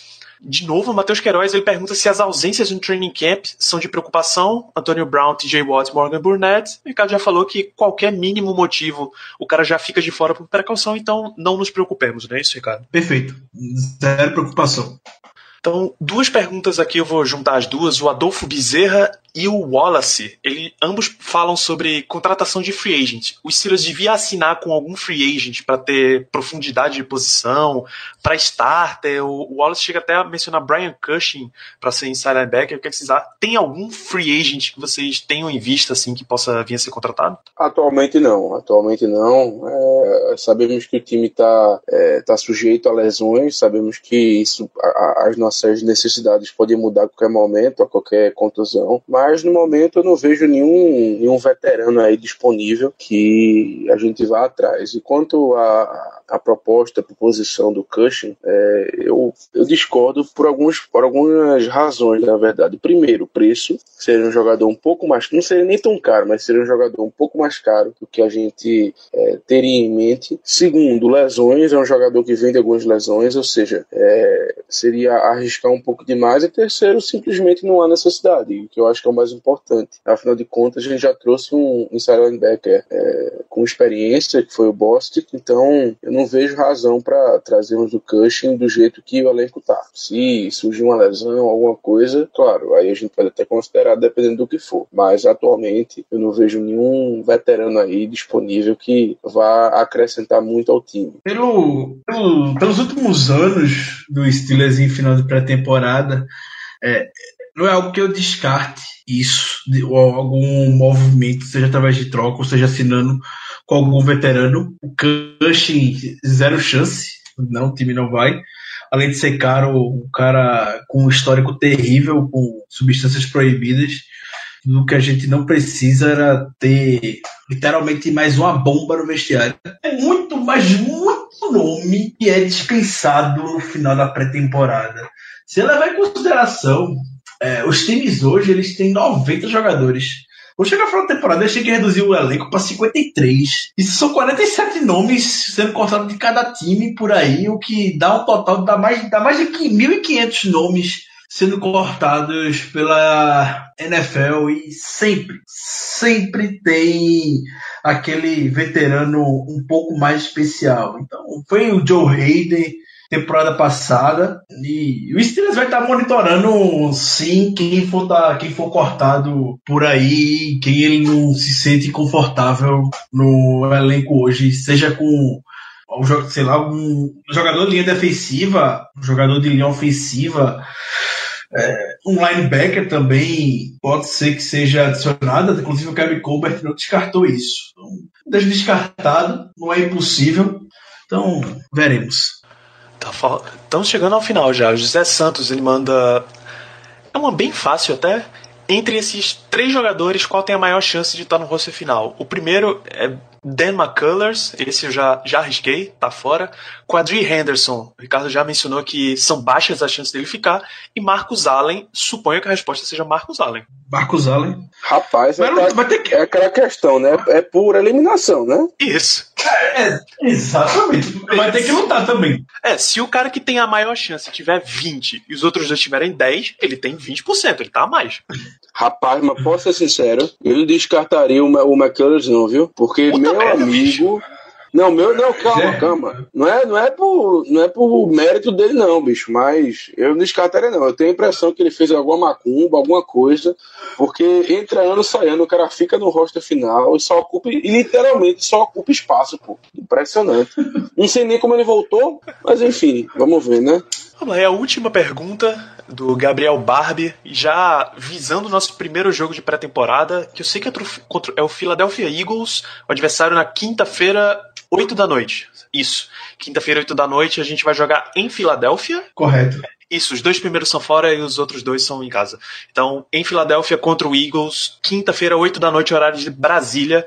De novo, o Matheus Queiroz ele pergunta se as ausências no training camp são de preocupação. Antônio Brown, TJ Watt, Morgan Burnett. O Ricardo já falou que qualquer mínimo motivo o cara já fica de fora por precaução, então não nos preocupemos, não é isso, Ricardo? Perfeito. Zero preocupação. Então, duas perguntas aqui, eu vou juntar as duas. O Adolfo Bezerra e o Wallace, ele, ambos falam sobre contratação de free agent. O Steelers devia assinar com algum free agent para ter profundidade de posição, para starter. O Wallace chega até a mencionar Brian Cushing para ser inside linebacker. O que, vocês acham? Tem algum free agent que vocês tenham em vista assim que possa vir a ser contratado? Atualmente não. Atualmente não. É, sabemos que o time está é, tá sujeito a lesões, sabemos que isso, a, as nossas necessidades podem mudar a qualquer momento, a qualquer contusão, mas mas no momento eu não vejo nenhum, nenhum veterano aí disponível que a gente vá atrás. E quanto a, proposta, a proposição do Cushing, é, eu, eu discordo por, alguns, por algumas razões, na verdade. Primeiro, o preço. Seria um jogador um pouco mais. Não seria nem tão caro, mas seria um jogador um pouco mais caro do que a gente é, teria em mente. Segundo, lesões. É um jogador que vem de algumas lesões, ou seja, é, seria arriscar um pouco demais. E terceiro, simplesmente não há necessidade, que eu acho que é mais importante. Afinal de contas, a gente já trouxe um inside linebacker é, com experiência, que foi o Bostic, então eu não vejo razão para trazermos o Cushing do jeito que o elenco tá. Se surgir uma lesão, alguma coisa, claro, aí a gente pode até considerar dependendo do que for. Mas atualmente eu não vejo nenhum veterano aí disponível que vá acrescentar muito ao time. Pelo, pelo pelos últimos anos do Steelers em final de pré-temporada, é, não é algo que eu descarte isso, ou algum movimento, seja através de troca, ou seja assinando com algum veterano. O Cushing, zero chance, não, o time não vai. Além de ser caro, o cara com um histórico terrível, com substâncias proibidas. O que a gente não precisa era ter literalmente mais uma bomba no vestiário. É muito, mas muito nome que é dispensado no final da pré-temporada. Se levar em consideração é, os times hoje eles têm 90 jogadores. Vou chegar final da temporada, achei que reduzir o elenco para 53. Isso são 47 nomes sendo cortados de cada time por aí, o que dá um total, dá mais, mais de 1.500 nomes sendo cortados pela NFL e sempre, sempre tem aquele veterano um pouco mais especial. Então, foi o Joe Hayden, temporada passada. E o Steelers vai estar tá monitorando, sim, quem for, tá, quem for cortado por aí, quem ele não se sente confortável no elenco hoje, seja com sei lá, um jogador de linha defensiva, um jogador de linha ofensiva, é, um linebacker também pode ser que seja adicionado, inclusive o Kevin Colbert não descartou isso. Então, descartado, não é impossível. Então, veremos. Tá, estamos chegando ao final já. O José Santos ele manda. É uma bem fácil até. Entre esses três jogadores, qual tem a maior chance de estar no roster final? O primeiro é Dan McCullers, esse eu já, já arrisquei, tá fora. Quadri Henderson, o Ricardo já mencionou que são baixas as chances dele ficar. E Marcos Allen, suponho que a resposta seja Marcos Allen. Marcos Allen. Rapaz, é, aquela, que... é aquela questão, né? É por eliminação, né? Isso. É, é, exatamente. Vai ter que lutar também. É, se o cara que tem a maior chance tiver 20 e os outros dois tiverem 10, ele tem 20%, ele tá a mais. Rapaz, mas posso ser sincero, eu descartaria o, o McCullers não, viu? Porque, Puta meu merda, amigo, bicho. Não, meu, não, calma, é. calma. Não é, não, é por, não é por mérito dele, não, bicho. Mas eu não descartaria, não. Eu tenho a impressão que ele fez alguma macumba, alguma coisa, porque entra ano, sai ano, o cara fica no roster final e só ocupa, e literalmente só ocupa espaço, pô. Impressionante. Não sei nem como ele voltou, mas enfim, vamos ver, né? Vamos lá, é a última pergunta do Gabriel Barbie, já visando o nosso primeiro jogo de pré-temporada, que eu sei que é, é o Philadelphia Eagles, o adversário na quinta-feira, 8 da noite. Isso. Quinta-feira, 8 da noite, a gente vai jogar em Filadélfia. Correto. Isso, os dois primeiros são fora e os outros dois são em casa. Então, em Filadélfia contra o Eagles, quinta-feira, 8 da noite, horário de Brasília.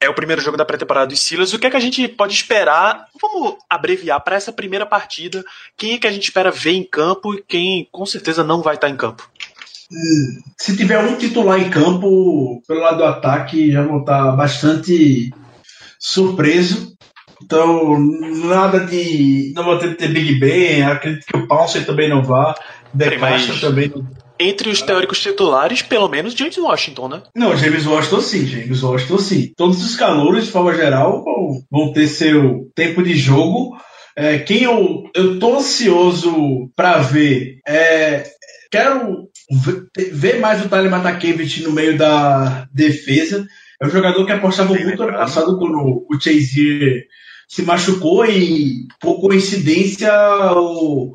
É o primeiro jogo da pré-temporada dos Steelers. O que é que a gente pode esperar? Vamos abreviar para essa primeira partida. Quem é que a gente espera ver em campo e quem com certeza não vai estar em campo? Se tiver um titular em campo, pelo lado do ataque, já vou estar bastante surpreso. Então, nada de. Não vou ter, ter Big Ben, acredito que o Pounce também não vá. De Castro também não entre os teóricos titulares, pelo menos James Washington, né? Não, James Washington sim, James Washington sim. Todos os calouros, de forma geral, vão, ter seu tempo de jogo. É, quem eu, eu tô ansioso para ver é. Quero ver mais o Tyler Matakevich no meio da defesa. É um jogador que apostava muito ano passado quando o Chase se machucou e, por coincidência, o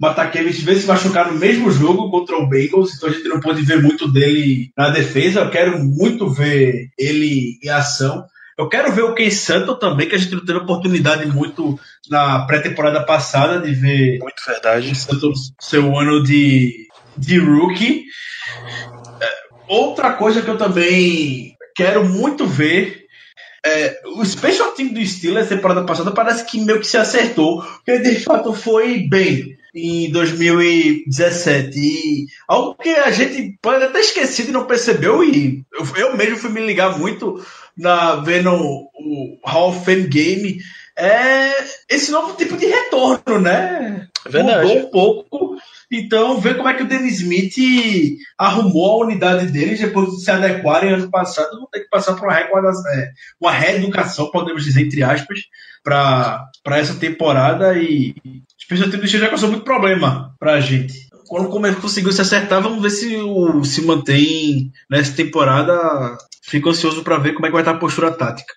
Matakevich veio se machucar no mesmo jogo contra o Bengals, então a gente não pôde ver muito dele na defesa. Eu quero muito ver ele em ação. Eu quero ver o Ken Santo também, que a gente não teve oportunidade muito na pré-temporada passada de ver. Muito verdade. Santo seu ano de, de rookie. É, outra coisa que eu também quero muito ver é, o special team do Steelers temporada passada parece que meio que se acertou, porque de fato foi bem em 2017. E algo que a gente pode até esquecer e não percebeu, e eu, eu mesmo fui me ligar muito na vendo o Hall of Fame Game, é esse novo tipo de retorno, né? Verdade. Mudou um pouco. Então, ver como é que o Dennis Smith arrumou a unidade deles depois de se adequarem ano passado, vão ter que passar por uma, é, reeducação, podemos dizer, entre aspas, para essa temporada e Special Teams já causou muito problema para a gente. Quando conseguiu se acertar, vamos ver se o, se mantém nessa temporada. Fico ansioso para ver como é que vai estar a postura tática.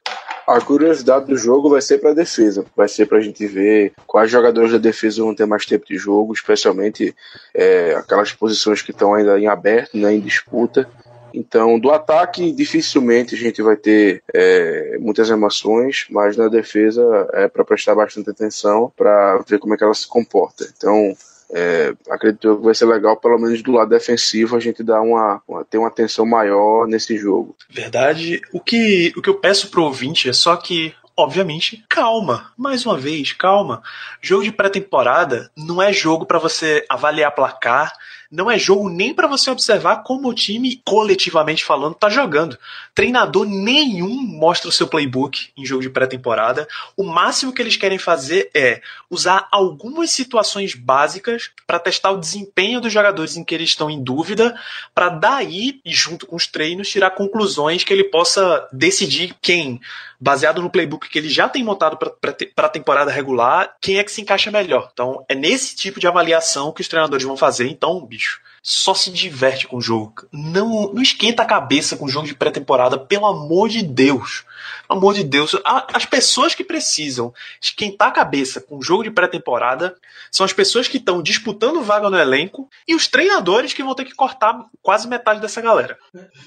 A curiosidade do jogo vai ser para a defesa, vai ser para a gente ver quais jogadores da defesa vão ter mais tempo de jogo, especialmente é, aquelas posições que estão ainda em aberto, né, em disputa. Então, do ataque, dificilmente a gente vai ter é, muitas emoções, mas na defesa é para prestar bastante atenção para ver como é que ela se comporta. Então, é, acredito que vai ser legal, pelo menos do lado defensivo, a gente dar uma, uma, ter uma atenção maior nesse jogo. Verdade. O que, o que eu peço pro ouvinte é só que obviamente, calma. Mais uma vez, calma. Jogo de pré-temporada não é jogo para você avaliar placar, não é jogo nem para você observar como o time, coletivamente falando, tá jogando. Treinador nenhum mostra o seu playbook em jogo de pré-temporada. O máximo que eles querem fazer é usar algumas situações básicas para testar o desempenho dos jogadores em que eles estão em dúvida, para daí, junto com os treinos, tirar conclusões que ele possa decidir quem baseado no playbook que ele já tem montado para a temporada regular, quem é que se encaixa melhor. Então, é nesse tipo de avaliação que os treinadores vão fazer. Então, bicho, só se diverte com o jogo. Não, não esquenta a cabeça com o jogo de pré-temporada, pelo amor de Deus. Pelo amor de Deus. As pessoas que precisam esquentar a cabeça com o jogo de pré-temporada são as pessoas que estão disputando vaga no elenco e os treinadores que vão ter que cortar quase metade dessa galera.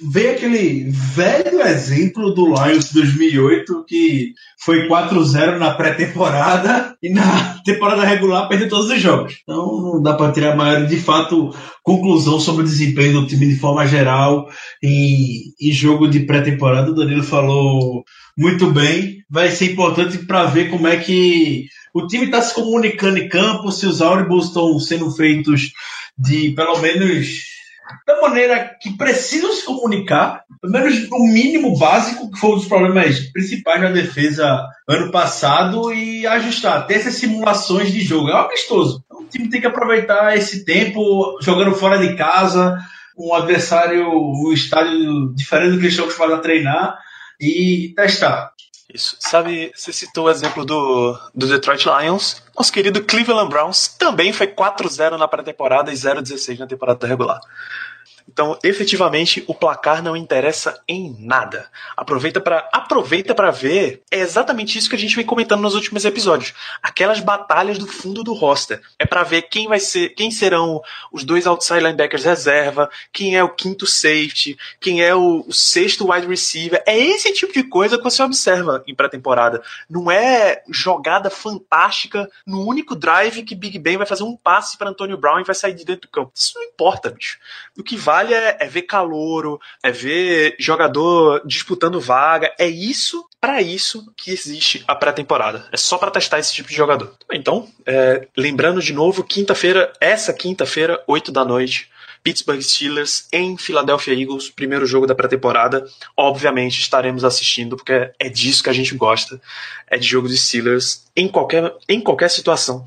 Vê aquele velho exemplo do Lions 2008 que foi 4-0 na pré-temporada e na temporada regular perdeu todos os jogos. Então não dá para tirar maior de fato conclusão sobre o desempenho do time de forma geral em, em jogo de pré-temporada. O Danilo falou muito bem. Vai ser importante para ver como é que o time está se comunicando em campo, se os áudios estão sendo feitos de pelo menos da maneira que precisam se comunicar, pelo menos o mínimo básico, que foi um dos problemas principais na defesa ano passado, e ajustar, ter essas simulações de jogo. É um amistoso. Então, o time tem que aproveitar esse tempo jogando fora de casa, um adversário, um estádio diferente do que eles estão acostumados a treinar, e testar. Isso. Sabe, você citou o exemplo do, do Detroit Lions. Nosso querido Cleveland Browns também foi 4-0 na pré-temporada e 0-16 na temporada regular. Então, efetivamente, o placar não interessa em nada. Aproveita para aproveita para ver. É exatamente isso que a gente vem comentando nos últimos episódios. Aquelas batalhas do fundo do roster. É para ver quem vai ser, quem serão os dois outside linebackers reserva, quem é o quinto safety, quem é o, o sexto wide receiver. É esse tipo de coisa que você observa em pré-temporada. Não é jogada fantástica no único drive que Big Ben vai fazer um passe para Antonio Brown e vai sair de dentro do campo. Isso não importa, bicho. O que vale vale é, é ver calouro, é ver jogador disputando vaga. É isso, para isso que existe a pré-temporada. É só para testar esse tipo de jogador. Então, é, lembrando de novo, quinta-feira, essa quinta-feira, 8 da noite, Pittsburgh Steelers em Philadelphia Eagles, primeiro jogo da pré-temporada. Obviamente estaremos assistindo, porque é disso que a gente gosta. É de jogo de Steelers em qualquer, em qualquer situação.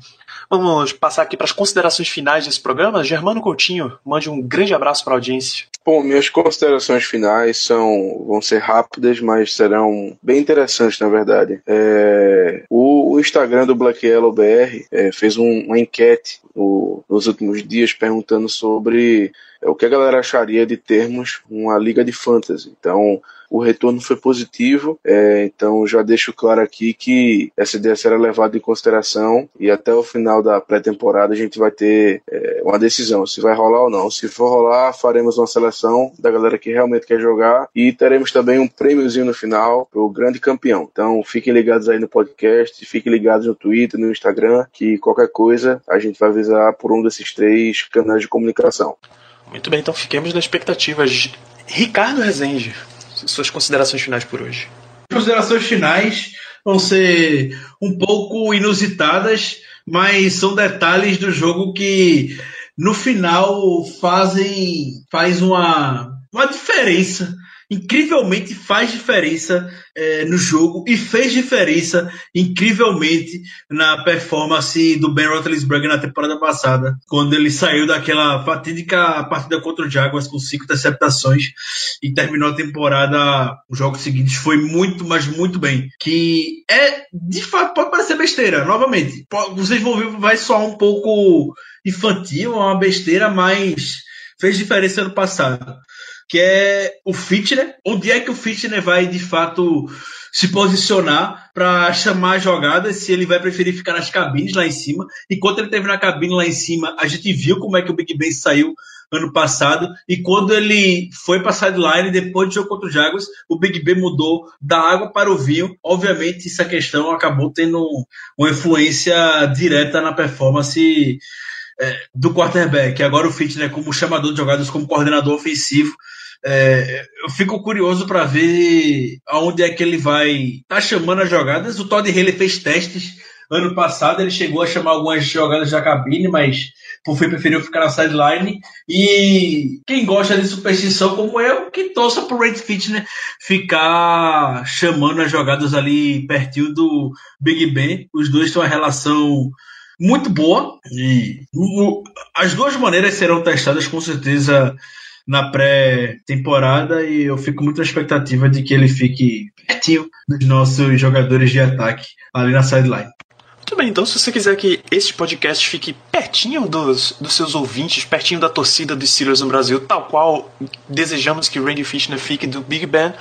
Vamos passar aqui para as considerações finais desse programa. Germano Coutinho, mande um grande abraço para a audiência. Bom, minhas considerações finais são vão ser rápidas, mas serão bem interessantes, na verdade. É, o, o, Instagram do Black Yellow BR é, fez um, uma enquete no, nos últimos dias perguntando sobre é, o que a galera acharia de termos uma liga de fantasy. Então, o retorno foi positivo, é, então já deixo claro aqui que essa ideia será levada em consideração e até o final da pré-temporada a gente vai ter é, uma decisão se vai rolar ou não. Se for rolar, faremos uma seleção da galera que realmente quer jogar e teremos também um prêmiozinho no final para o grande campeão. Então fiquem ligados aí no podcast, fiquem ligados no Twitter, no Instagram, que qualquer coisa a gente vai avisar por um desses três canais de comunicação. Muito bem, então fiquemos na expectativa. Ricardo Rezende, suas considerações finais por hoje. Considerações finais vão ser um pouco inusitadas, mas são detalhes do jogo que no final fazem faz uma, uma diferença incrivelmente faz diferença é, no jogo e fez diferença incrivelmente na performance do Ben Roethlisberger na temporada passada, quando ele saiu daquela fatídica partida contra o Jaguars com cinco interceptações e terminou a temporada, os jogos seguintes foi muito, mas muito bem. Que é, de fato, pode parecer besteira, novamente. Vocês vão ver, vai soar um pouco infantil, uma besteira, mas fez diferença no passado que é o Fitner. Onde é que o Fitner vai de fato se posicionar para chamar jogadas, se ele vai preferir ficar nas cabines lá em cima. Enquanto ele esteve na cabine lá em cima, a gente viu como é que o Big Ben saiu ano passado. E quando ele foi para sideline, depois do jogo contra o Jaguars, o Big Ben mudou da água para o vinho. Obviamente, essa questão acabou tendo uma influência direta na performance é, do quarterback. Agora o Fitner como chamador de jogadas, como coordenador ofensivo, é, eu fico curioso para ver aonde é que ele vai tá chamando as jogadas. O Todd Haley fez testes ano passado, ele chegou a chamar algumas jogadas da cabine, mas por fim preferiu ficar na sideline. E quem gosta de superstição como eu, que torça pro Red Fitner ficar chamando as jogadas ali pertinho do Big Ben. Os dois têm uma relação muito boa e as duas maneiras serão testadas com certeza na pré-temporada e eu fico muito na expectativa de que ele fique pertinho dos nossos jogadores de ataque ali na sideline. Muito bem, então se você quiser que este podcast fique pertinho dos, dos seus ouvintes, pertinho da torcida dos Steelers no Brasil, tal qual desejamos que Randy Fishner fique do Big Ben,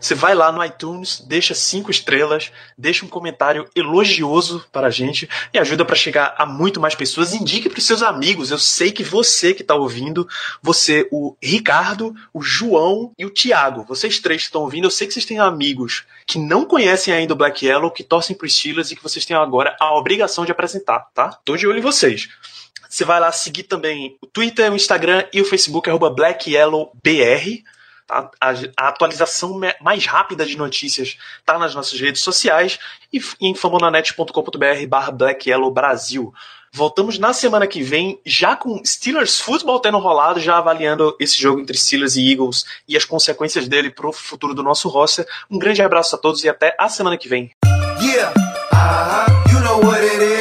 você vai lá no iTunes, deixa cinco estrelas, deixa um comentário elogioso para a gente e ajuda para chegar a muito mais pessoas. Indique para os seus amigos. Eu sei que você que está ouvindo, você, o Ricardo, o João e o Tiago, vocês três que estão ouvindo, eu sei que vocês têm amigos que não conhecem ainda o Black Yellow, que torcem para os Steelers e que vocês têm agora a obrigação de apresentar, tá? Tô de olho em vocês. Você vai lá seguir também o Twitter, o Instagram e o Facebook, arroba BlackYellowBR. A, a, atualização mais rápida de notícias está nas nossas redes sociais e em famonanet.com.br barra Black Yellow Brasil. Voltamos na semana que vem, já com Steelers Football tendo rolado, já avaliando esse jogo entre Steelers e Eagles e as consequências dele para o futuro do nosso roster. Um grande abraço a todos e até a semana que vem. Yeah. Uh -huh. you know